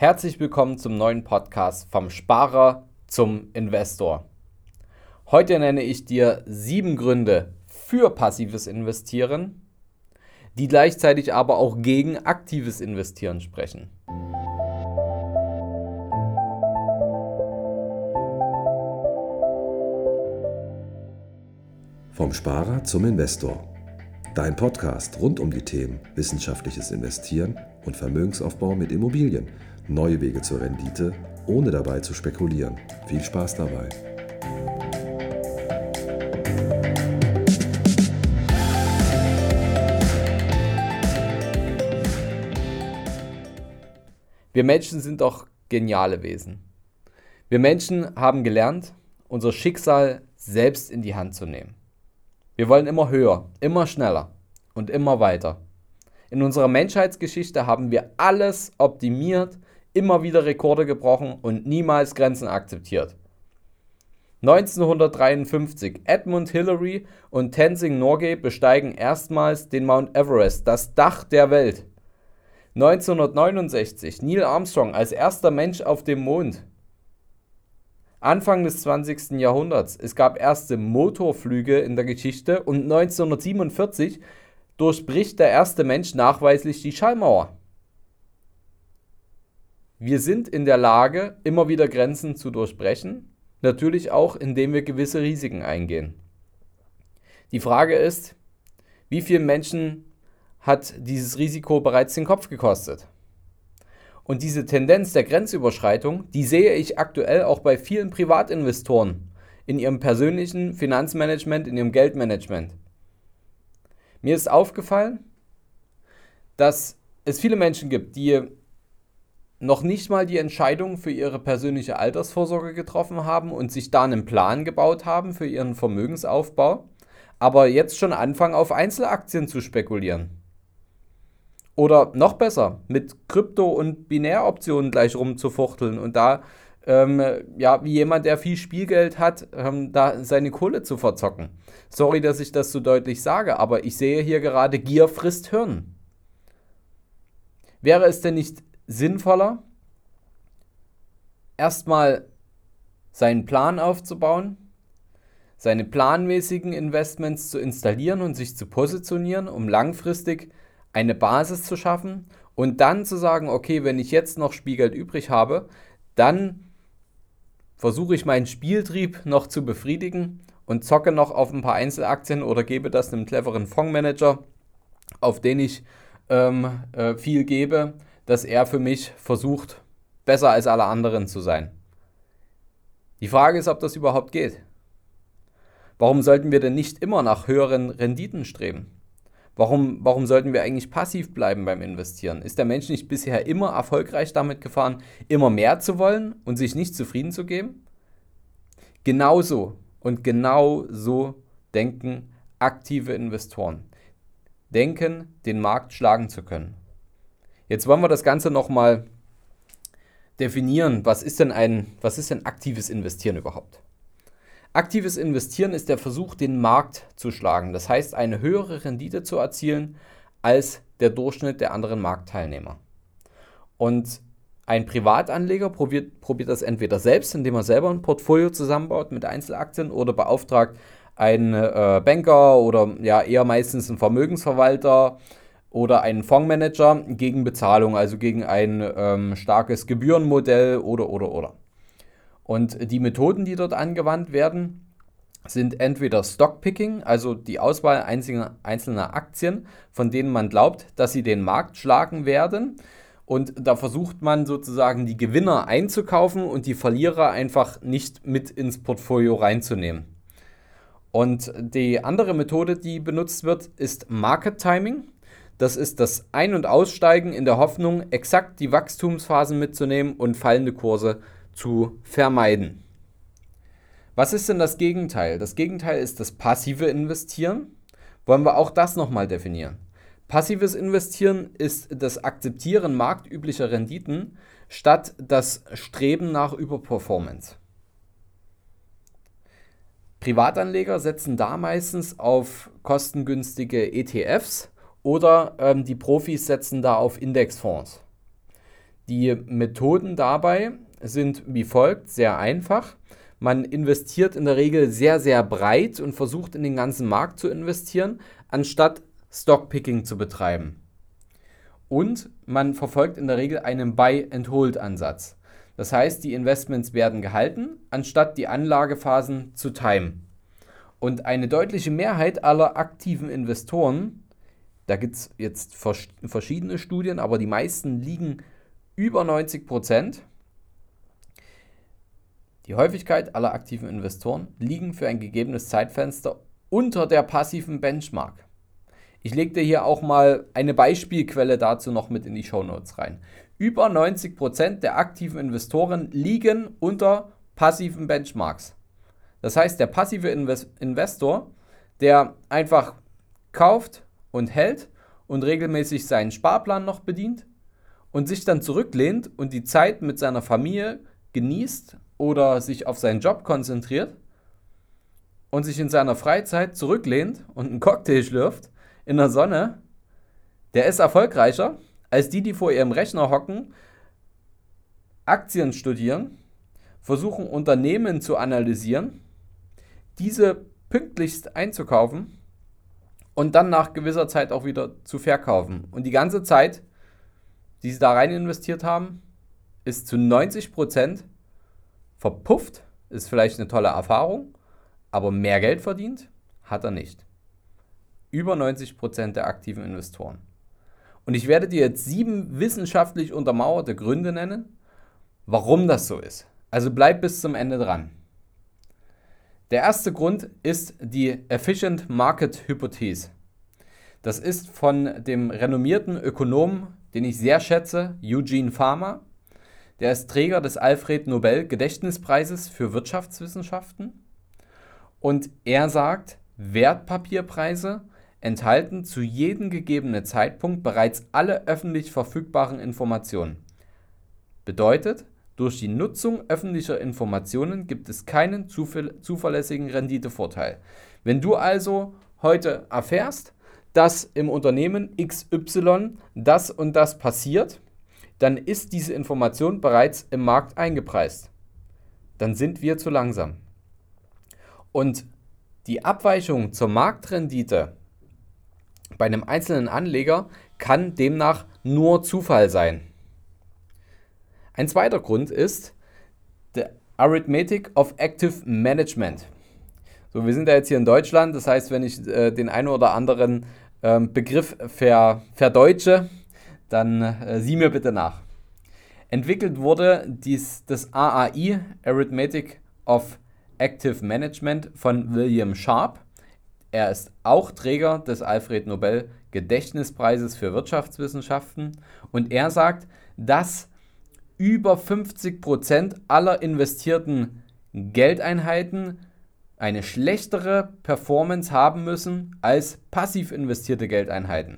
Herzlich willkommen zum neuen Podcast vom Sparer zum Investor. Heute nenne ich dir sieben Gründe für passives Investieren, die gleichzeitig aber auch gegen aktives Investieren sprechen. Vom Sparer zum Investor. Dein Podcast rund um die Themen wissenschaftliches Investieren und Vermögensaufbau mit Immobilien. Neue Wege zur Rendite, ohne dabei zu spekulieren. Viel Spaß dabei. Wir Menschen sind doch geniale Wesen. Wir Menschen haben gelernt, unser Schicksal selbst in die Hand zu nehmen. Wir wollen immer höher, immer schneller und immer weiter. In unserer Menschheitsgeschichte haben wir alles optimiert, immer wieder Rekorde gebrochen und niemals Grenzen akzeptiert. 1953 Edmund Hillary und Tenzing Norgay besteigen erstmals den Mount Everest, das Dach der Welt. 1969 Neil Armstrong als erster Mensch auf dem Mond. Anfang des 20. Jahrhunderts. Es gab erste Motorflüge in der Geschichte und 1947 durchbricht der erste Mensch nachweislich die Schallmauer. Wir sind in der Lage, immer wieder Grenzen zu durchbrechen, natürlich auch, indem wir gewisse Risiken eingehen. Die Frage ist, wie vielen Menschen hat dieses Risiko bereits den Kopf gekostet? Und diese Tendenz der Grenzüberschreitung, die sehe ich aktuell auch bei vielen Privatinvestoren in ihrem persönlichen Finanzmanagement, in ihrem Geldmanagement. Mir ist aufgefallen, dass es viele Menschen gibt, die noch nicht mal die Entscheidung für ihre persönliche Altersvorsorge getroffen haben und sich da einen Plan gebaut haben für ihren Vermögensaufbau, aber jetzt schon anfangen auf Einzelaktien zu spekulieren. Oder noch besser, mit Krypto- und Binäroptionen gleich rumzufuchteln und da, ähm, ja, wie jemand, der viel Spielgeld hat, ähm, da seine Kohle zu verzocken. Sorry, dass ich das so deutlich sage, aber ich sehe hier gerade, Gier frisst Hirn. Wäre es denn nicht sinnvoller, erstmal seinen Plan aufzubauen, seine planmäßigen Investments zu installieren und sich zu positionieren, um langfristig eine Basis zu schaffen und dann zu sagen, okay, wenn ich jetzt noch Spielgeld übrig habe, dann versuche ich meinen Spieltrieb noch zu befriedigen und zocke noch auf ein paar Einzelaktien oder gebe das einem cleveren Fondsmanager, auf den ich ähm, äh, viel gebe, dass er für mich versucht, besser als alle anderen zu sein. Die Frage ist, ob das überhaupt geht. Warum sollten wir denn nicht immer nach höheren Renditen streben? Warum, warum sollten wir eigentlich passiv bleiben beim Investieren? Ist der Mensch nicht bisher immer erfolgreich damit gefahren, immer mehr zu wollen und sich nicht zufrieden zu geben? Genauso und genau so denken aktive Investoren. Denken, den Markt schlagen zu können. Jetzt wollen wir das Ganze nochmal definieren. Was ist denn ein, was ist denn aktives Investieren überhaupt? Aktives Investieren ist der Versuch, den Markt zu schlagen. Das heißt, eine höhere Rendite zu erzielen als der Durchschnitt der anderen Marktteilnehmer. Und ein Privatanleger probiert, probiert das entweder selbst, indem er selber ein Portfolio zusammenbaut mit Einzelaktien oder beauftragt einen äh, Banker oder ja eher meistens einen Vermögensverwalter oder einen Fondsmanager gegen Bezahlung, also gegen ein ähm, starkes Gebührenmodell oder oder oder. Und die Methoden, die dort angewandt werden, sind entweder Stockpicking, also die Auswahl einzelner, einzelner Aktien, von denen man glaubt, dass sie den Markt schlagen werden. Und da versucht man sozusagen die Gewinner einzukaufen und die Verlierer einfach nicht mit ins Portfolio reinzunehmen. Und die andere Methode, die benutzt wird, ist Market Timing. Das ist das Ein- und Aussteigen in der Hoffnung, exakt die Wachstumsphasen mitzunehmen und fallende Kurse zu vermeiden. Was ist denn das Gegenteil? Das Gegenteil ist das passive Investieren. Wollen wir auch das nochmal definieren? Passives Investieren ist das Akzeptieren marktüblicher Renditen statt das Streben nach Überperformance. Privatanleger setzen da meistens auf kostengünstige ETFs oder ähm, die Profis setzen da auf Indexfonds. Die Methoden dabei sind wie folgt, sehr einfach. Man investiert in der Regel sehr, sehr breit und versucht in den ganzen Markt zu investieren, anstatt Stockpicking zu betreiben. Und man verfolgt in der Regel einen Buy-and-Hold-Ansatz. Das heißt, die Investments werden gehalten, anstatt die Anlagephasen zu timen. Und eine deutliche Mehrheit aller aktiven Investoren, da gibt es jetzt verschiedene Studien, aber die meisten liegen über 90 Prozent, die Häufigkeit aller aktiven Investoren liegen für ein gegebenes Zeitfenster unter der passiven Benchmark. Ich lege dir hier auch mal eine Beispielquelle dazu noch mit in die Show Notes rein. Über 90% der aktiven Investoren liegen unter passiven Benchmarks. Das heißt, der passive Invest Investor, der einfach kauft und hält und regelmäßig seinen Sparplan noch bedient und sich dann zurücklehnt und die Zeit mit seiner Familie genießt oder sich auf seinen Job konzentriert und sich in seiner Freizeit zurücklehnt und einen Cocktail schlürft in der Sonne, der ist erfolgreicher als die, die vor ihrem Rechner hocken, Aktien studieren, versuchen Unternehmen zu analysieren, diese pünktlichst einzukaufen und dann nach gewisser Zeit auch wieder zu verkaufen. Und die ganze Zeit, die sie da rein investiert haben, ist zu 90 Prozent verpufft, ist vielleicht eine tolle Erfahrung, aber mehr Geld verdient hat er nicht. Über 90 Prozent der aktiven Investoren. Und ich werde dir jetzt sieben wissenschaftlich untermauerte Gründe nennen, warum das so ist. Also bleib bis zum Ende dran. Der erste Grund ist die Efficient Market Hypothese. Das ist von dem renommierten Ökonomen, den ich sehr schätze, Eugene Farmer. Der ist Träger des Alfred Nobel Gedächtnispreises für Wirtschaftswissenschaften. Und er sagt, Wertpapierpreise enthalten zu jedem gegebenen Zeitpunkt bereits alle öffentlich verfügbaren Informationen. Bedeutet, durch die Nutzung öffentlicher Informationen gibt es keinen zuverlässigen Renditevorteil. Wenn du also heute erfährst, dass im Unternehmen XY das und das passiert, dann ist diese Information bereits im Markt eingepreist. Dann sind wir zu langsam. Und die Abweichung zur Marktrendite bei einem einzelnen Anleger kann demnach nur Zufall sein. Ein zweiter Grund ist der Arithmetic of Active Management. So, wir sind ja jetzt hier in Deutschland, das heißt, wenn ich äh, den einen oder anderen ähm, Begriff ver, verdeutsche, dann äh, sieh mir bitte nach. Entwickelt wurde dies, das AAI, Arithmetic of Active Management, von William Sharp. Er ist auch Träger des Alfred Nobel Gedächtnispreises für Wirtschaftswissenschaften und er sagt, dass über 50 Prozent aller investierten Geldeinheiten eine schlechtere Performance haben müssen als passiv investierte Geldeinheiten.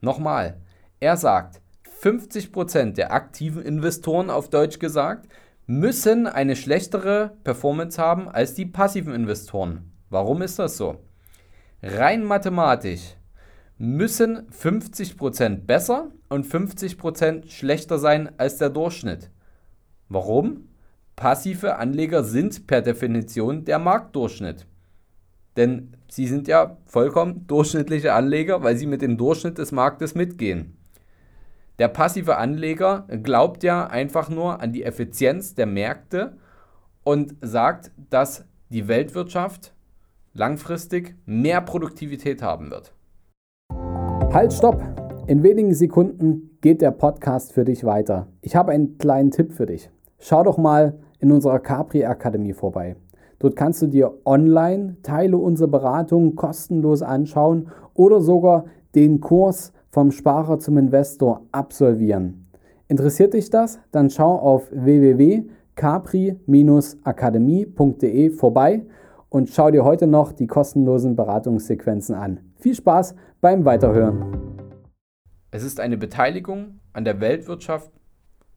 Nochmal, er sagt, 50% der aktiven Investoren auf Deutsch gesagt müssen eine schlechtere Performance haben als die passiven Investoren. Warum ist das so? Rein mathematisch müssen 50% besser und 50% schlechter sein als der Durchschnitt. Warum? Passive Anleger sind per Definition der Marktdurchschnitt. Denn sie sind ja vollkommen durchschnittliche Anleger, weil sie mit dem Durchschnitt des Marktes mitgehen. Der passive Anleger glaubt ja einfach nur an die Effizienz der Märkte und sagt, dass die Weltwirtschaft langfristig mehr Produktivität haben wird. Halt, stopp! In wenigen Sekunden geht der Podcast für dich weiter. Ich habe einen kleinen Tipp für dich. Schau doch mal in unserer Capri Akademie vorbei. Dort kannst du dir online Teile unserer Beratung kostenlos anschauen oder sogar den Kurs vom Sparer zum Investor absolvieren. Interessiert dich das? Dann schau auf www.capri-akademie.de vorbei und schau dir heute noch die kostenlosen Beratungssequenzen an. Viel Spaß beim Weiterhören. Es ist eine Beteiligung an der Weltwirtschaft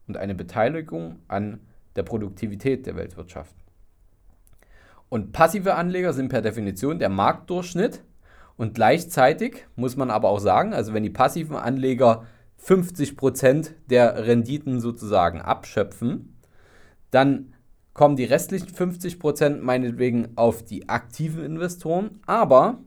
und eine Beteiligung an der Produktivität der Weltwirtschaft. Und passive Anleger sind per Definition der Marktdurchschnitt und gleichzeitig muss man aber auch sagen, also wenn die passiven Anleger 50% der Renditen sozusagen abschöpfen. Dann kommen die restlichen 50% meinetwegen auf die aktiven Investoren, aber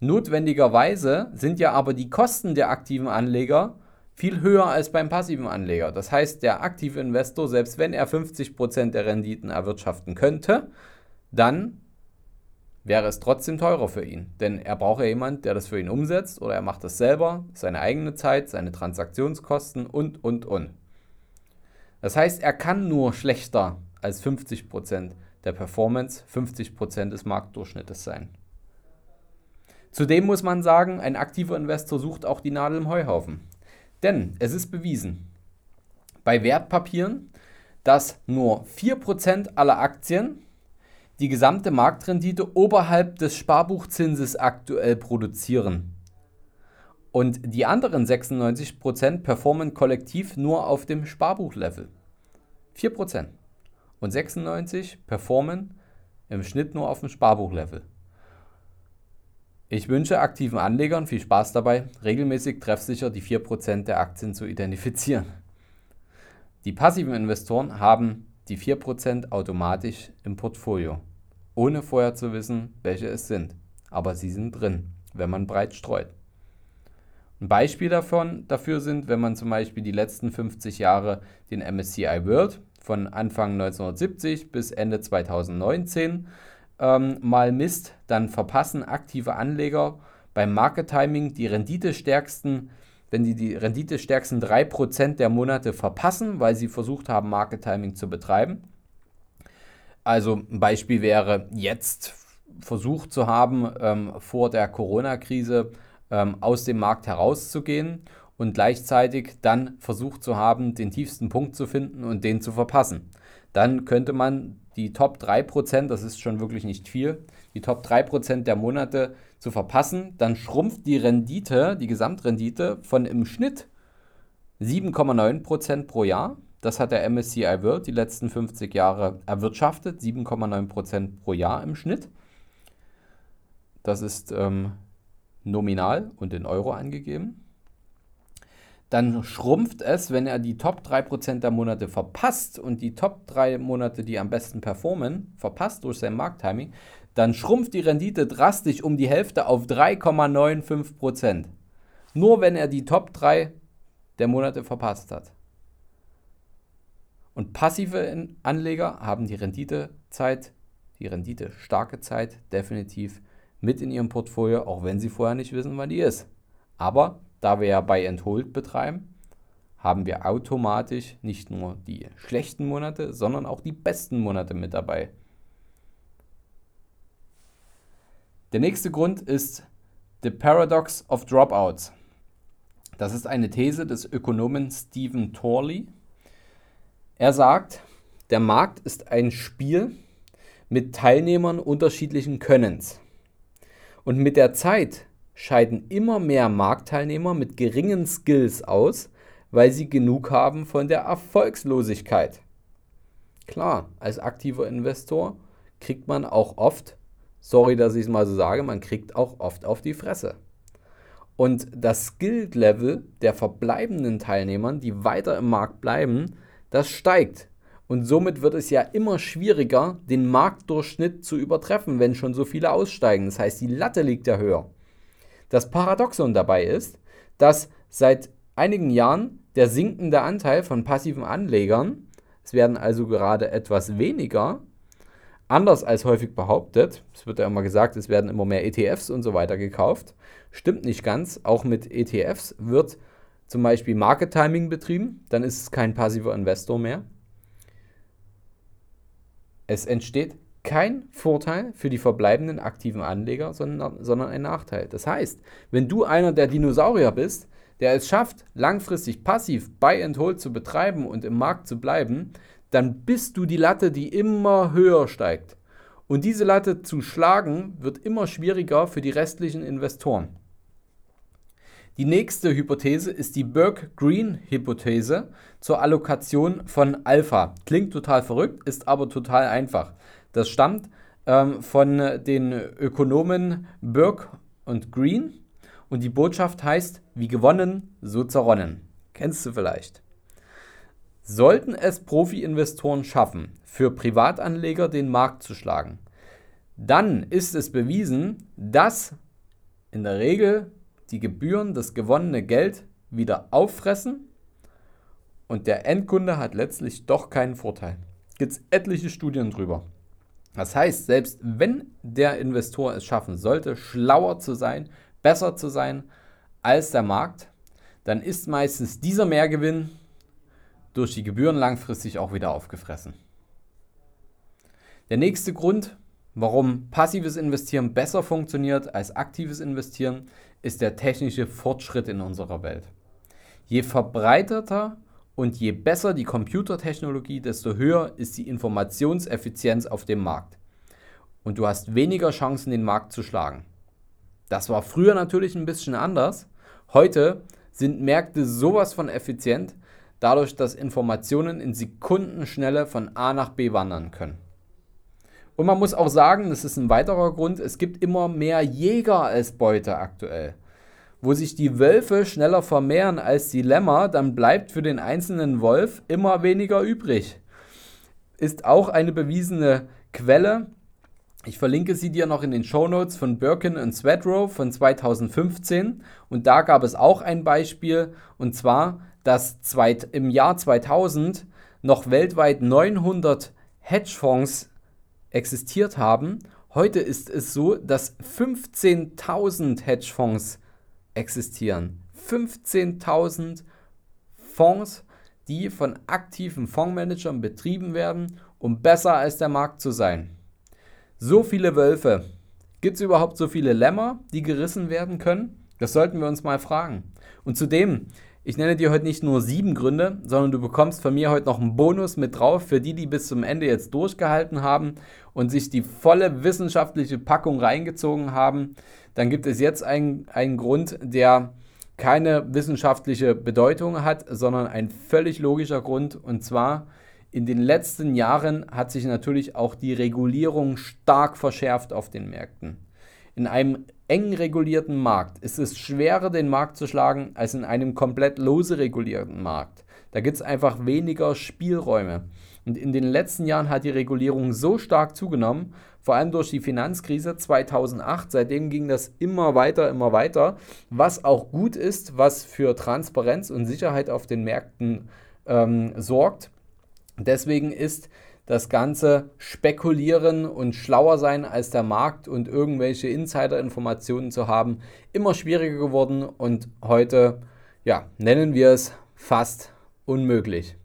notwendigerweise sind ja aber die Kosten der aktiven Anleger viel höher als beim passiven Anleger. Das heißt, der aktive Investor, selbst wenn er 50% der Renditen erwirtschaften könnte, dann wäre es trotzdem teurer für ihn. Denn er braucht ja jemanden, der das für ihn umsetzt oder er macht das selber, seine eigene Zeit, seine Transaktionskosten und, und, und. Das heißt, er kann nur schlechter als 50% der Performance, 50% des Marktdurchschnittes sein. Zudem muss man sagen, ein aktiver Investor sucht auch die Nadel im Heuhaufen. Denn es ist bewiesen, bei Wertpapieren, dass nur 4% aller Aktien die gesamte Marktrendite oberhalb des Sparbuchzinses aktuell produzieren. Und die anderen 96% performen kollektiv nur auf dem Sparbuchlevel. 4%. Und 96% performen im Schnitt nur auf dem Sparbuchlevel. Ich wünsche aktiven Anlegern viel Spaß dabei, regelmäßig treffsicher die 4% der Aktien zu identifizieren. Die passiven Investoren haben die 4% automatisch im Portfolio, ohne vorher zu wissen, welche es sind. Aber sie sind drin, wenn man breit streut. Ein Beispiel davon, dafür sind, wenn man zum Beispiel die letzten 50 Jahre den MSCI World von Anfang 1970 bis Ende 2019 ähm, mal misst, dann verpassen aktive Anleger beim Market Timing die renditestärksten wenn die die renditestärksten 3% der Monate verpassen, weil sie versucht haben, Market Timing zu betreiben. Also ein Beispiel wäre jetzt versucht zu haben, ähm, vor der Corona-Krise ähm, aus dem Markt herauszugehen und gleichzeitig dann versucht zu haben, den tiefsten Punkt zu finden und den zu verpassen. Dann könnte man die Top 3%, das ist schon wirklich nicht viel, die Top 3% der Monate zu verpassen, dann schrumpft die Rendite, die Gesamtrendite von im Schnitt 7,9% pro Jahr. Das hat der MSCI World die letzten 50 Jahre erwirtschaftet, 7,9% pro Jahr im Schnitt. Das ist ähm, nominal und in Euro angegeben dann schrumpft es, wenn er die Top 3% der Monate verpasst und die Top 3 Monate, die am besten performen, verpasst durch sein Markttiming, dann schrumpft die Rendite drastisch um die Hälfte auf 3,95%. Nur wenn er die Top 3 der Monate verpasst hat. Und passive Anleger haben die Renditezeit, die Rendite starke Zeit definitiv mit in ihrem Portfolio, auch wenn sie vorher nicht wissen, wann die ist. Aber da wir ja Buy and Hold betreiben, haben wir automatisch nicht nur die schlechten Monate, sondern auch die besten Monate mit dabei. Der nächste Grund ist The Paradox of Dropouts. Das ist eine These des Ökonomen Stephen Torley. Er sagt, der Markt ist ein Spiel mit Teilnehmern unterschiedlichen Könnens. Und mit der Zeit scheiden immer mehr Marktteilnehmer mit geringen Skills aus, weil sie genug haben von der Erfolgslosigkeit. Klar, als aktiver Investor kriegt man auch oft, sorry, dass ich es mal so sage, man kriegt auch oft auf die Fresse. Und das Skill-Level der verbleibenden Teilnehmern, die weiter im Markt bleiben, das steigt. Und somit wird es ja immer schwieriger, den Marktdurchschnitt zu übertreffen, wenn schon so viele aussteigen. Das heißt, die Latte liegt ja höher. Das Paradoxon dabei ist, dass seit einigen Jahren der sinkende Anteil von passiven Anlegern, es werden also gerade etwas weniger, anders als häufig behauptet, es wird ja immer gesagt, es werden immer mehr ETFs und so weiter gekauft, stimmt nicht ganz. Auch mit ETFs wird zum Beispiel Market Timing betrieben, dann ist es kein passiver Investor mehr. Es entsteht kein Vorteil für die verbleibenden aktiven Anleger, sondern, sondern ein Nachteil. Das heißt, wenn du einer der Dinosaurier bist, der es schafft, langfristig passiv Buy and Hold zu betreiben und im Markt zu bleiben, dann bist du die Latte, die immer höher steigt. Und diese Latte zu schlagen wird immer schwieriger für die restlichen Investoren. Die nächste Hypothese ist die Burke-Green-Hypothese zur Allokation von Alpha. Klingt total verrückt, ist aber total einfach. Das stammt ähm, von den Ökonomen Burke und Green und die Botschaft heißt, wie gewonnen, so zerronnen. Kennst du vielleicht? Sollten es Profi-Investoren schaffen, für Privatanleger den Markt zu schlagen, dann ist es bewiesen, dass in der Regel die Gebühren das gewonnene Geld wieder auffressen und der Endkunde hat letztlich doch keinen Vorteil. Gibt es etliche Studien drüber. Das heißt, selbst wenn der Investor es schaffen sollte, schlauer zu sein, besser zu sein als der Markt, dann ist meistens dieser Mehrgewinn durch die Gebühren langfristig auch wieder aufgefressen. Der nächste Grund, warum passives Investieren besser funktioniert als aktives Investieren, ist der technische Fortschritt in unserer Welt. Je verbreiteter und je besser die Computertechnologie, desto höher ist die Informationseffizienz auf dem Markt. Und du hast weniger Chancen, den Markt zu schlagen. Das war früher natürlich ein bisschen anders. Heute sind Märkte sowas von effizient, dadurch, dass Informationen in Sekundenschnelle von A nach B wandern können. Und man muss auch sagen, das ist ein weiterer Grund, es gibt immer mehr Jäger als Beute aktuell. Wo sich die Wölfe schneller vermehren als die Lämmer, dann bleibt für den einzelnen Wolf immer weniger übrig. Ist auch eine bewiesene Quelle. Ich verlinke sie dir noch in den Show Notes von Birkin und Swedrow von 2015. Und da gab es auch ein Beispiel, und zwar, dass im Jahr 2000 noch weltweit 900 Hedgefonds existiert haben. Heute ist es so, dass 15.000 Hedgefonds existieren. 15.000 Fonds, die von aktiven Fondsmanagern betrieben werden, um besser als der Markt zu sein. So viele Wölfe. Gibt es überhaupt so viele Lämmer, die gerissen werden können? Das sollten wir uns mal fragen. Und zudem ich nenne dir heute nicht nur sieben Gründe, sondern du bekommst von mir heute noch einen Bonus mit drauf für die, die bis zum Ende jetzt durchgehalten haben und sich die volle wissenschaftliche Packung reingezogen haben. Dann gibt es jetzt einen, einen Grund, der keine wissenschaftliche Bedeutung hat, sondern ein völlig logischer Grund. Und zwar, in den letzten Jahren hat sich natürlich auch die Regulierung stark verschärft auf den Märkten. In einem eng regulierten Markt ist es schwerer, den Markt zu schlagen, als in einem komplett lose regulierten Markt. Da gibt es einfach weniger Spielräume. Und in den letzten Jahren hat die Regulierung so stark zugenommen, vor allem durch die Finanzkrise 2008. Seitdem ging das immer weiter, immer weiter, was auch gut ist, was für Transparenz und Sicherheit auf den Märkten ähm, sorgt. Deswegen ist das Ganze spekulieren und schlauer sein als der Markt und irgendwelche Insider-Informationen zu haben, immer schwieriger geworden und heute, ja, nennen wir es fast unmöglich.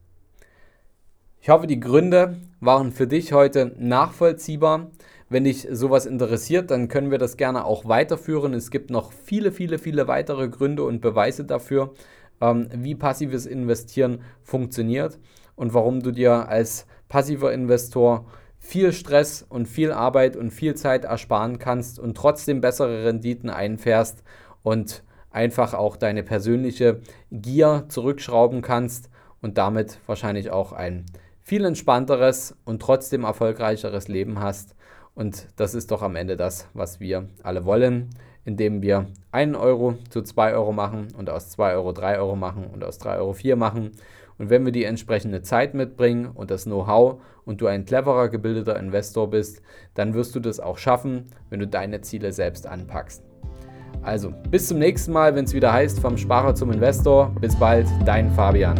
Ich hoffe, die Gründe waren für dich heute nachvollziehbar. Wenn dich sowas interessiert, dann können wir das gerne auch weiterführen. Es gibt noch viele, viele, viele weitere Gründe und Beweise dafür, ähm, wie passives Investieren funktioniert und warum du dir als passiver Investor viel Stress und viel Arbeit und viel Zeit ersparen kannst und trotzdem bessere Renditen einfährst und einfach auch deine persönliche Gier zurückschrauben kannst und damit wahrscheinlich auch ein viel entspannteres und trotzdem erfolgreicheres Leben hast. Und das ist doch am Ende das, was wir alle wollen, indem wir 1 Euro zu 2 Euro machen und aus 2 Euro 3 Euro machen und aus 3 Euro 4 machen und wenn wir die entsprechende Zeit mitbringen und das Know-how und du ein cleverer, gebildeter Investor bist, dann wirst du das auch schaffen, wenn du deine Ziele selbst anpackst. Also, bis zum nächsten Mal, wenn es wieder heißt, vom Sparer zum Investor. Bis bald, dein Fabian.